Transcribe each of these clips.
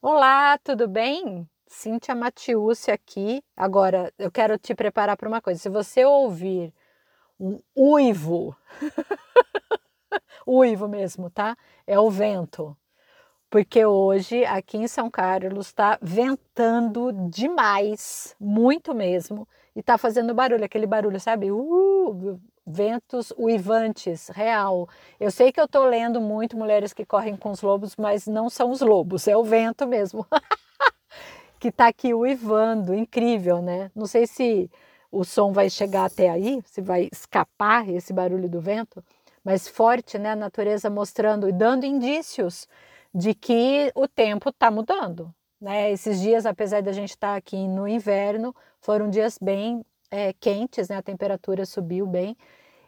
Olá, tudo bem? Cíntia Matiúcia aqui. Agora, eu quero te preparar para uma coisa. Se você ouvir um uivo, uivo mesmo, tá? É o vento. Porque hoje, aqui em São Carlos, está ventando demais, muito mesmo, e está fazendo barulho, aquele barulho, sabe? Uh, ventos uivantes, real. Eu sei que eu estou lendo muito Mulheres que Correm com os Lobos, mas não são os lobos, é o vento mesmo. que está aqui uivando, incrível, né? Não sei se o som vai chegar até aí, se vai escapar esse barulho do vento, mas forte, né? A natureza mostrando e dando indícios de que o tempo está mudando. Né? Esses dias, apesar da gente estar tá aqui no inverno, foram dias bem é, quentes, né? A temperatura subiu bem.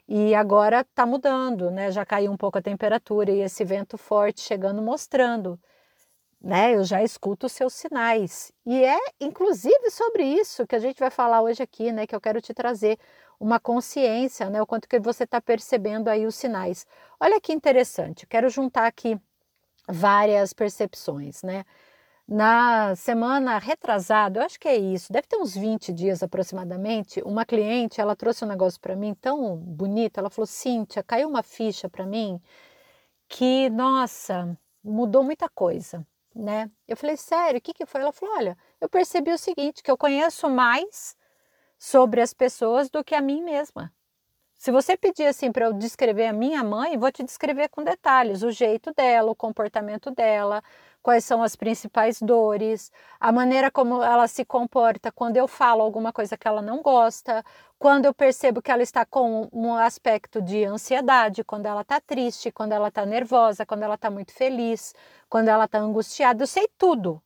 E agora está mudando, né? Já caiu um pouco a temperatura e esse vento forte chegando mostrando, né? Eu já escuto os seus sinais. E é inclusive sobre isso que a gente vai falar hoje aqui, né? Que eu quero te trazer uma consciência, né? O quanto que você está percebendo aí os sinais. Olha que interessante. Quero juntar aqui várias percepções, né? Na semana retrasada, eu acho que é isso, deve ter uns 20 dias aproximadamente, uma cliente, ela trouxe um negócio para mim tão bonito, ela falou, Cíntia, caiu uma ficha para mim que, nossa, mudou muita coisa, né? Eu falei, sério, o que, que foi? Ela falou, olha, eu percebi o seguinte, que eu conheço mais sobre as pessoas do que a mim mesma. Se você pedir assim para eu descrever a minha mãe, vou te descrever com detalhes, o jeito dela, o comportamento dela, quais são as principais dores, a maneira como ela se comporta quando eu falo alguma coisa que ela não gosta, quando eu percebo que ela está com um aspecto de ansiedade, quando ela está triste, quando ela está nervosa, quando ela está muito feliz, quando ela está angustiada, eu sei tudo.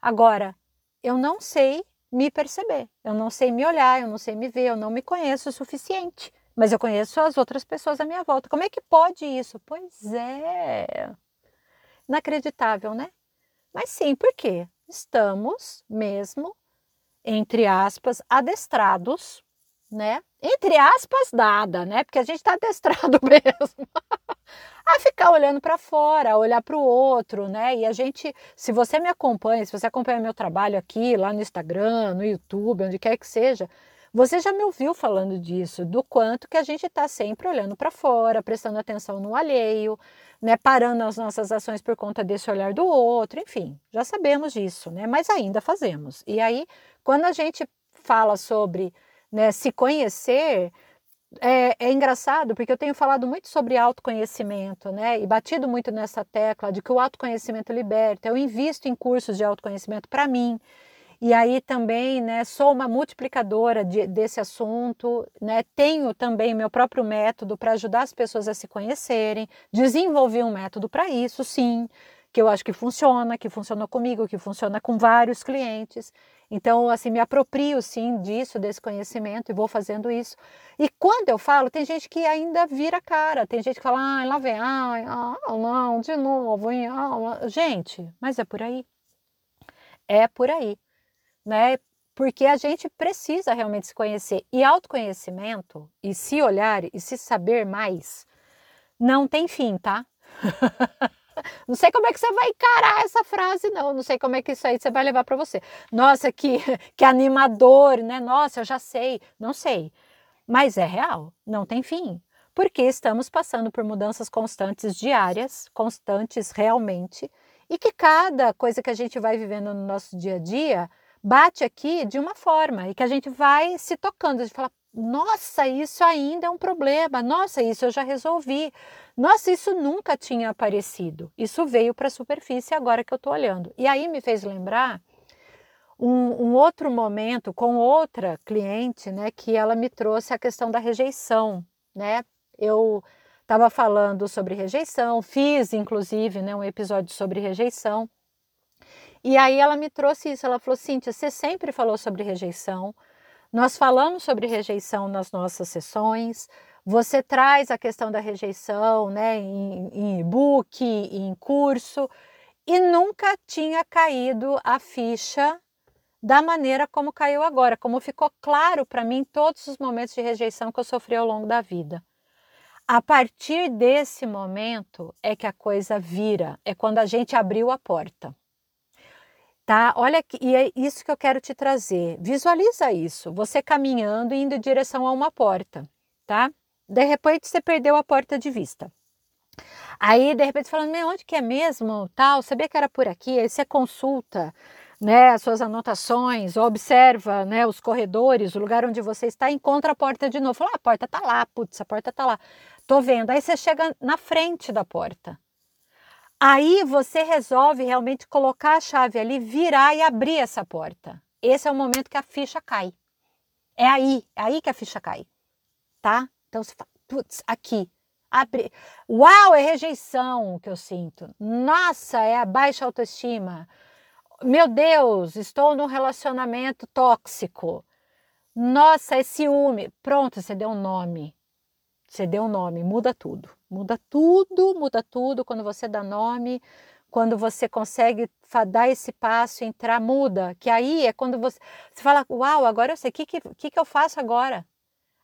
Agora, eu não sei me perceber, eu não sei me olhar, eu não sei me ver, eu não me conheço o suficiente. Mas eu conheço as outras pessoas à minha volta. Como é que pode isso? Pois é. Inacreditável, né? Mas sim, por quê? Estamos mesmo, entre aspas, adestrados, né? Entre aspas, nada, né? Porque a gente está adestrado mesmo. a ficar olhando para fora, a olhar para o outro, né? E a gente, se você me acompanha, se você acompanha meu trabalho aqui, lá no Instagram, no YouTube, onde quer que seja, você já me ouviu falando disso, do quanto que a gente está sempre olhando para fora, prestando atenção no alheio, né, parando as nossas ações por conta desse olhar do outro, enfim, já sabemos disso, né, mas ainda fazemos. E aí, quando a gente fala sobre né, se conhecer, é, é, engraçado porque eu tenho falado muito sobre autoconhecimento, né? E batido muito nessa tecla de que o autoconhecimento liberta. Eu invisto em cursos de autoconhecimento para mim. E aí também, né, sou uma multiplicadora de, desse assunto, né, tenho também meu próprio método para ajudar as pessoas a se conhecerem, desenvolvi um método para isso, sim, que eu acho que funciona, que funcionou comigo, que funciona com vários clientes. Então, assim, me aproprio sim disso, desse conhecimento e vou fazendo isso. E quando eu falo, tem gente que ainda vira cara, tem gente que fala, ah, lá vem, ah, não, de novo, ah, gente, mas é por aí. É por aí né? Porque a gente precisa realmente se conhecer. E autoconhecimento, e se olhar e se saber mais, não tem fim, tá? Não sei como é que você vai encarar essa frase, não. Não sei como é que isso aí você vai levar para você. Nossa, que, que animador, né? Nossa, eu já sei. Não sei. Mas é real, não tem fim. Porque estamos passando por mudanças constantes diárias, constantes realmente, e que cada coisa que a gente vai vivendo no nosso dia a dia bate aqui de uma forma e que a gente vai se tocando, a gente fala, nossa, isso ainda é um problema, nossa, isso eu já resolvi, nossa, isso nunca tinha aparecido, isso veio para a superfície agora que eu estou olhando. E aí me fez lembrar um, um, outro momento com outra cliente, né, que ela me trouxe a questão da rejeição, né, eu estava falando sobre rejeição, fiz inclusive né, um episódio sobre rejeição, e aí ela me trouxe isso, ela falou, Cíntia, você sempre falou sobre rejeição, nós falamos sobre rejeição nas nossas sessões, você traz a questão da rejeição né, em, em e-book, em curso, e nunca tinha caído a ficha da maneira como caiu agora, como ficou claro para mim todos os momentos de rejeição que eu sofri ao longo da vida. A partir desse momento é que a coisa vira, é quando a gente abriu a porta. Tá? Olha que e é isso que eu quero te trazer. Visualiza isso, você caminhando e indo em direção a uma porta, tá? De repente você perdeu a porta de vista. Aí, de repente, falando, meu, onde que é mesmo? Tal, sabia que era por aqui? Aí você consulta né, as suas anotações, observa né, os corredores, o lugar onde você está, encontra a porta de novo. Fala, ah, a porta está lá, putz, a porta está lá. Tô vendo. Aí você chega na frente da porta. Aí você resolve realmente colocar a chave ali, virar e abrir essa porta. Esse é o momento que a ficha cai. É aí, é aí que a ficha cai, tá? Então você fala, putz, aqui, abre. Uau, é rejeição que eu sinto. Nossa, é a baixa autoestima. Meu Deus, estou num relacionamento tóxico. Nossa, é ciúme. Pronto, você deu um nome. Você deu nome, muda tudo. Muda tudo, muda tudo quando você dá nome, quando você consegue dar esse passo, entrar, muda. Que aí é quando você, você fala, uau, agora eu sei, o que, que, que eu faço agora?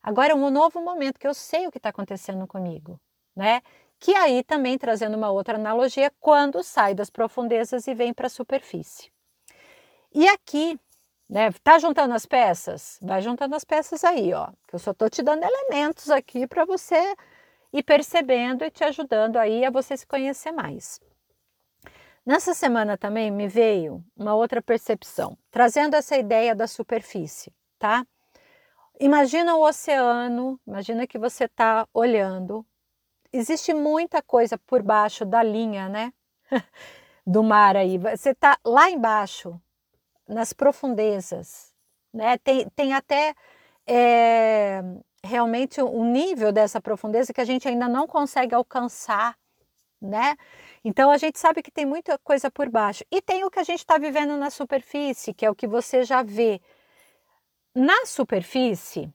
Agora é um novo momento que eu sei o que está acontecendo comigo, né? Que aí também trazendo uma outra analogia, quando sai das profundezas e vem para a superfície. E aqui né? Tá juntando as peças? Vai juntando as peças aí, ó. Que eu só tô te dando elementos aqui para você ir percebendo e te ajudando aí a você se conhecer mais. Nessa semana também me veio uma outra percepção, trazendo essa ideia da superfície, tá? Imagina o oceano, imagina que você está olhando. Existe muita coisa por baixo da linha, né? Do mar aí. Você está lá embaixo, nas profundezas. Né? Tem, tem até é, realmente um nível dessa profundeza que a gente ainda não consegue alcançar. Né? Então a gente sabe que tem muita coisa por baixo. E tem o que a gente está vivendo na superfície, que é o que você já vê. Na superfície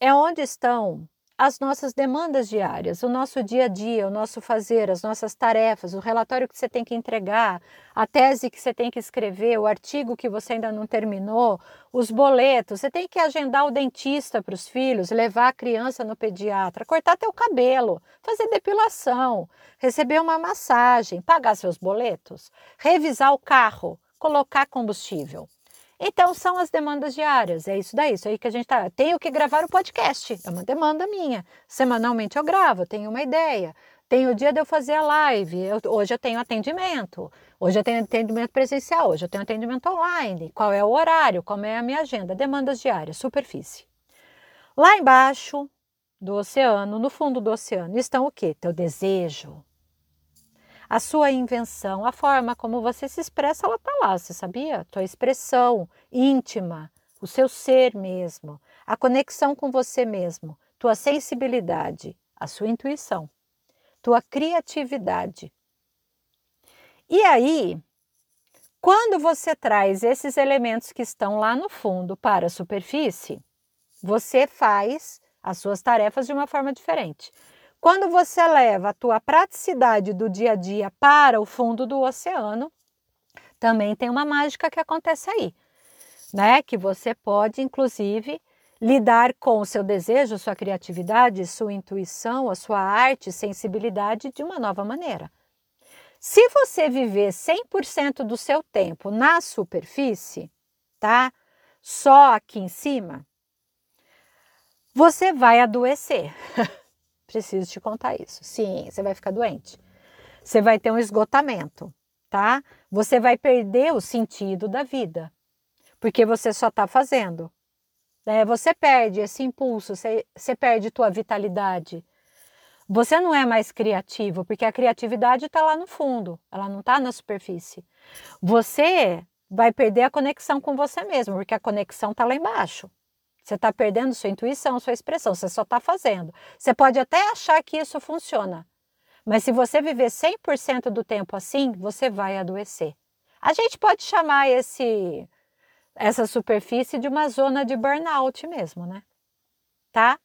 é onde estão as nossas demandas diárias, o nosso dia a dia, o nosso fazer, as nossas tarefas, o relatório que você tem que entregar, a tese que você tem que escrever, o artigo que você ainda não terminou, os boletos, você tem que agendar o dentista para os filhos, levar a criança no pediatra, cortar teu cabelo, fazer depilação, receber uma massagem, pagar seus boletos, revisar o carro, colocar combustível. Então são as demandas diárias, é isso daí, isso aí que a gente tá. Tenho que gravar o podcast, é uma demanda minha. Semanalmente eu gravo, tenho uma ideia. Tem o dia de eu fazer a live, eu, hoje eu tenho atendimento, hoje eu tenho atendimento presencial, hoje eu tenho atendimento online, qual é o horário, como é a minha agenda, demandas diárias, superfície. Lá embaixo do oceano, no fundo do oceano, estão o quê? Teu desejo, a sua invenção, a forma como você se expressa, ela está lá, você sabia? Tua expressão íntima, o seu ser mesmo, a conexão com você mesmo, tua sensibilidade, a sua intuição, tua criatividade. E aí, quando você traz esses elementos que estão lá no fundo para a superfície, você faz as suas tarefas de uma forma diferente. Quando você leva a tua praticidade do dia a dia para o fundo do oceano, também tem uma mágica que acontece aí, né? Que você pode, inclusive, lidar com o seu desejo, sua criatividade, sua intuição, a sua arte, sensibilidade de uma nova maneira. Se você viver 100% do seu tempo na superfície, tá? Só aqui em cima, você vai adoecer. Preciso te contar isso. Sim, você vai ficar doente. Você vai ter um esgotamento, tá? Você vai perder o sentido da vida, porque você só está fazendo. É, você perde esse impulso, você, você perde tua vitalidade. Você não é mais criativo, porque a criatividade está lá no fundo, ela não está na superfície. Você vai perder a conexão com você mesmo, porque a conexão está lá embaixo. Você está perdendo sua intuição, sua expressão, você só está fazendo. Você pode até achar que isso funciona, mas se você viver 100% do tempo assim, você vai adoecer. A gente pode chamar esse essa superfície de uma zona de burnout mesmo, né? Tá?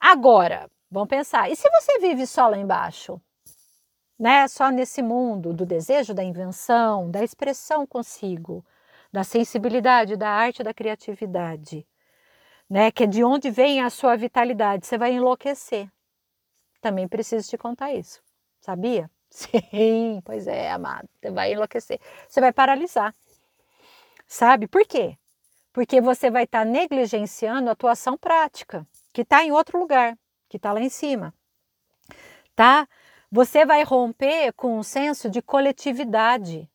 Agora, vamos pensar, e se você vive só lá embaixo? Né? Só nesse mundo do desejo, da invenção, da expressão consigo, da sensibilidade, da arte, da criatividade né? Que é de onde vem a sua vitalidade. Você vai enlouquecer. Também preciso te contar isso. Sabia? Sim, pois é, amado. Você vai enlouquecer. Você vai paralisar. Sabe por quê? Porque você vai estar tá negligenciando a tua ação prática, que está em outro lugar, que está lá em cima. Tá? Você vai romper com um senso de coletividade.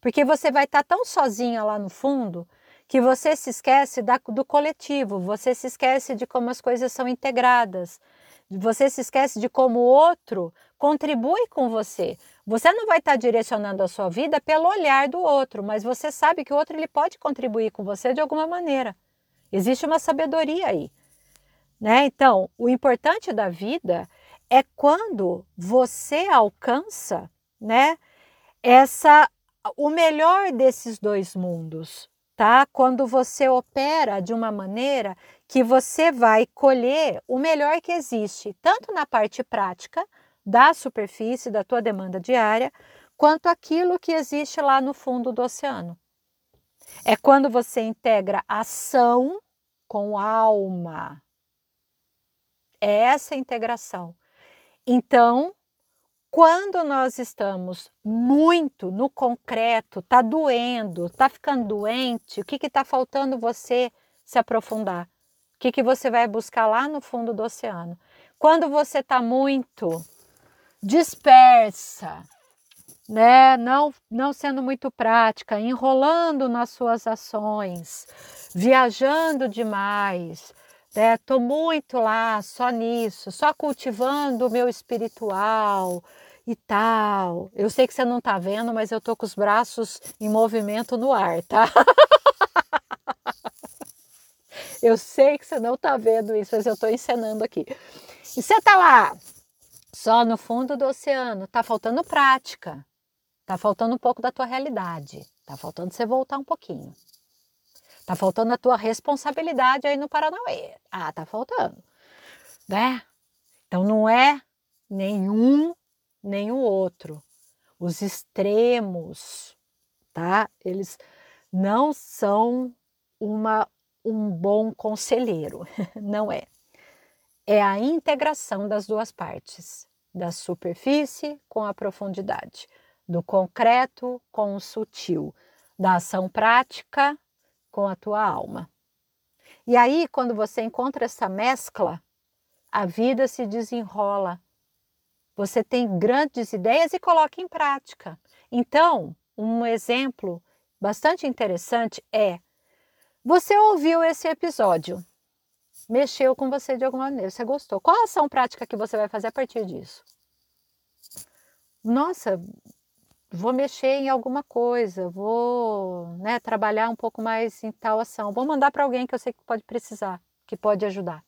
Porque você vai estar tá tão sozinha lá no fundo que você se esquece da, do coletivo, você se esquece de como as coisas são integradas, você se esquece de como o outro contribui com você. Você não vai estar direcionando a sua vida pelo olhar do outro, mas você sabe que o outro ele pode contribuir com você de alguma maneira. Existe uma sabedoria aí. Né? Então, o importante da vida é quando você alcança né, essa o melhor desses dois mundos tá? Quando você opera de uma maneira que você vai colher o melhor que existe, tanto na parte prática da superfície da tua demanda diária, quanto aquilo que existe lá no fundo do oceano. É quando você integra ação com alma. É essa integração. Então, quando nós estamos muito no concreto, tá doendo, tá ficando doente, o que está faltando você se aprofundar? O que, que você vai buscar lá no fundo do oceano? Quando você está muito dispersa, né? não, não sendo muito prática, enrolando nas suas ações, viajando demais, né? Tô muito lá, só nisso, só cultivando o meu espiritual e tal. Eu sei que você não tá vendo, mas eu tô com os braços em movimento no ar, tá? eu sei que você não tá vendo isso, mas eu tô encenando aqui. E você tá lá, só no fundo do oceano, tá faltando prática. Tá faltando um pouco da tua realidade. Tá faltando você voltar um pouquinho. Tá faltando a tua responsabilidade aí no Paranauê. Ah, tá faltando. Né? Então não é nenhum nem o outro. Os extremos, tá? Eles não são uma um bom conselheiro, não é. É a integração das duas partes, da superfície com a profundidade, do concreto com o sutil, da ação prática com a tua alma. E aí, quando você encontra essa mescla, a vida se desenrola. Você tem grandes ideias e coloca em prática. Então, um exemplo bastante interessante é: você ouviu esse episódio, mexeu com você de alguma maneira, você gostou. Qual a ação prática que você vai fazer a partir disso? Nossa, vou mexer em alguma coisa, vou né, trabalhar um pouco mais em tal ação, vou mandar para alguém que eu sei que pode precisar, que pode ajudar.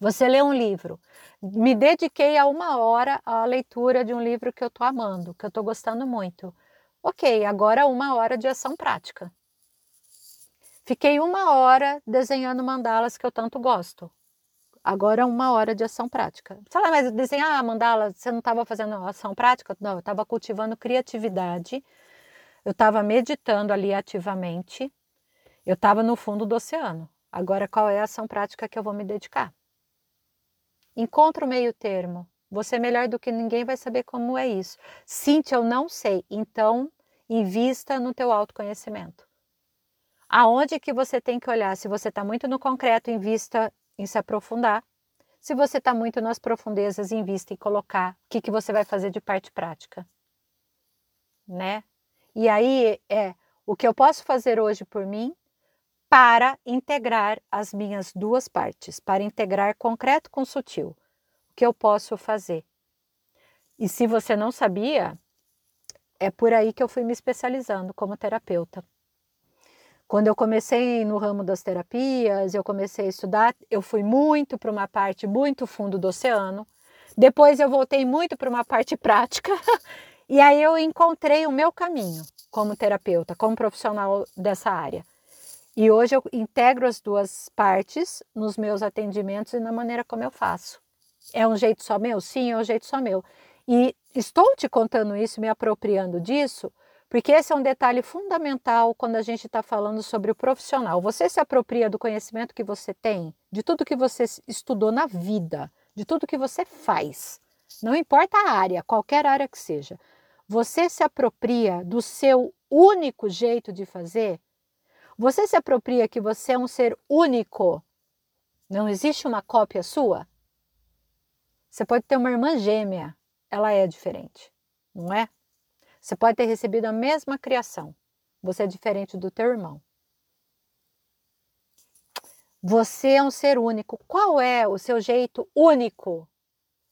Você lê um livro. Me dediquei a uma hora à leitura de um livro que eu estou amando, que eu estou gostando muito. Ok, agora uma hora de ação prática. Fiquei uma hora desenhando mandalas que eu tanto gosto. Agora uma hora de ação prática. Sei lá, mas desenhar mandala, você não estava fazendo ação prática? Não, eu estava cultivando criatividade, eu estava meditando ali ativamente, eu estava no fundo do oceano. Agora qual é a ação prática que eu vou me dedicar? Encontra o meio termo. Você é melhor do que ninguém vai saber como é isso. Cíntia, eu não sei. Então, invista no teu autoconhecimento. Aonde que você tem que olhar? Se você está muito no concreto, invista em se aprofundar. Se você está muito nas profundezas, invista em colocar o que, que você vai fazer de parte prática. Né? E aí é o que eu posso fazer hoje por mim para integrar as minhas duas partes, para integrar concreto com sutil. O que eu posso fazer? E se você não sabia, é por aí que eu fui me especializando como terapeuta. Quando eu comecei no ramo das terapias, eu comecei a estudar, eu fui muito para uma parte muito fundo do oceano. Depois eu voltei muito para uma parte prática. e aí eu encontrei o meu caminho como terapeuta, como profissional dessa área. E hoje eu integro as duas partes nos meus atendimentos e na maneira como eu faço. É um jeito só meu? Sim, é um jeito só meu. E estou te contando isso, me apropriando disso, porque esse é um detalhe fundamental quando a gente está falando sobre o profissional. Você se apropria do conhecimento que você tem, de tudo que você estudou na vida, de tudo que você faz. Não importa a área, qualquer área que seja. Você se apropria do seu único jeito de fazer Você se apropria que você é um ser único. Não existe uma cópia sua? Você pode ter uma irmã gêmea, ela é diferente, não é? Você pode ter recebido a mesma criação, você é diferente do teu irmão. Você é um ser único. Qual é o seu jeito único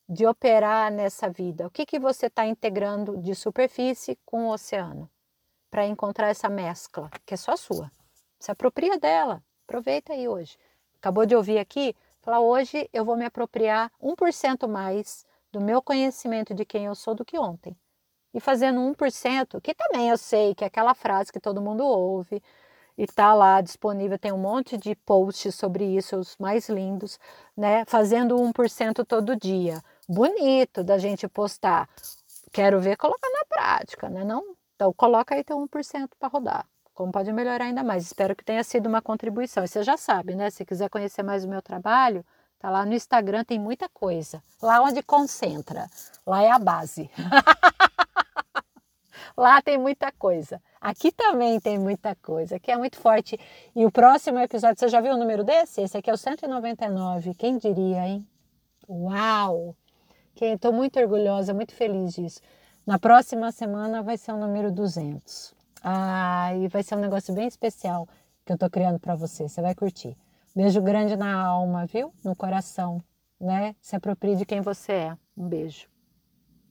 de operar nessa vida? O que, que você está integrando de superfície com o oceano para encontrar essa mescla que é só sua? Se apropria dela, aproveita aí hoje. Acabou de ouvir aqui? Fala, hoje eu vou me apropriar 1% mais do meu conhecimento de quem eu sou do que ontem. E fazendo 1%, que também eu sei que é aquela frase que todo mundo ouve, e está lá disponível, tem um monte de posts sobre isso, os mais lindos, né? Fazendo 1% todo dia. Bonito da gente postar. Quero ver colocar na prática, né? Não? Então coloca aí teu 1% para rodar. Como pode melhorar ainda mais. Espero que tenha sido uma contribuição. E você já sabe, né? Se quiser conhecer mais o meu trabalho, tá lá no Instagram, tem muita coisa. Lá onde concentra. Lá é a base. Lá tem muita coisa. Aqui também tem muita coisa, que é muito forte. E o próximo episódio, você já viu o número desse? Esse aqui é o 199. Quem diria, hein? Uau! Estou muito orgulhosa, muito feliz disso. Na próxima semana vai ser o número 200. Ah, e vai ser um negócio bem especial que eu estou criando para você. Você vai curtir. Beijo grande na alma, viu? No coração, né? Se aproprie de quem você é. Um beijo.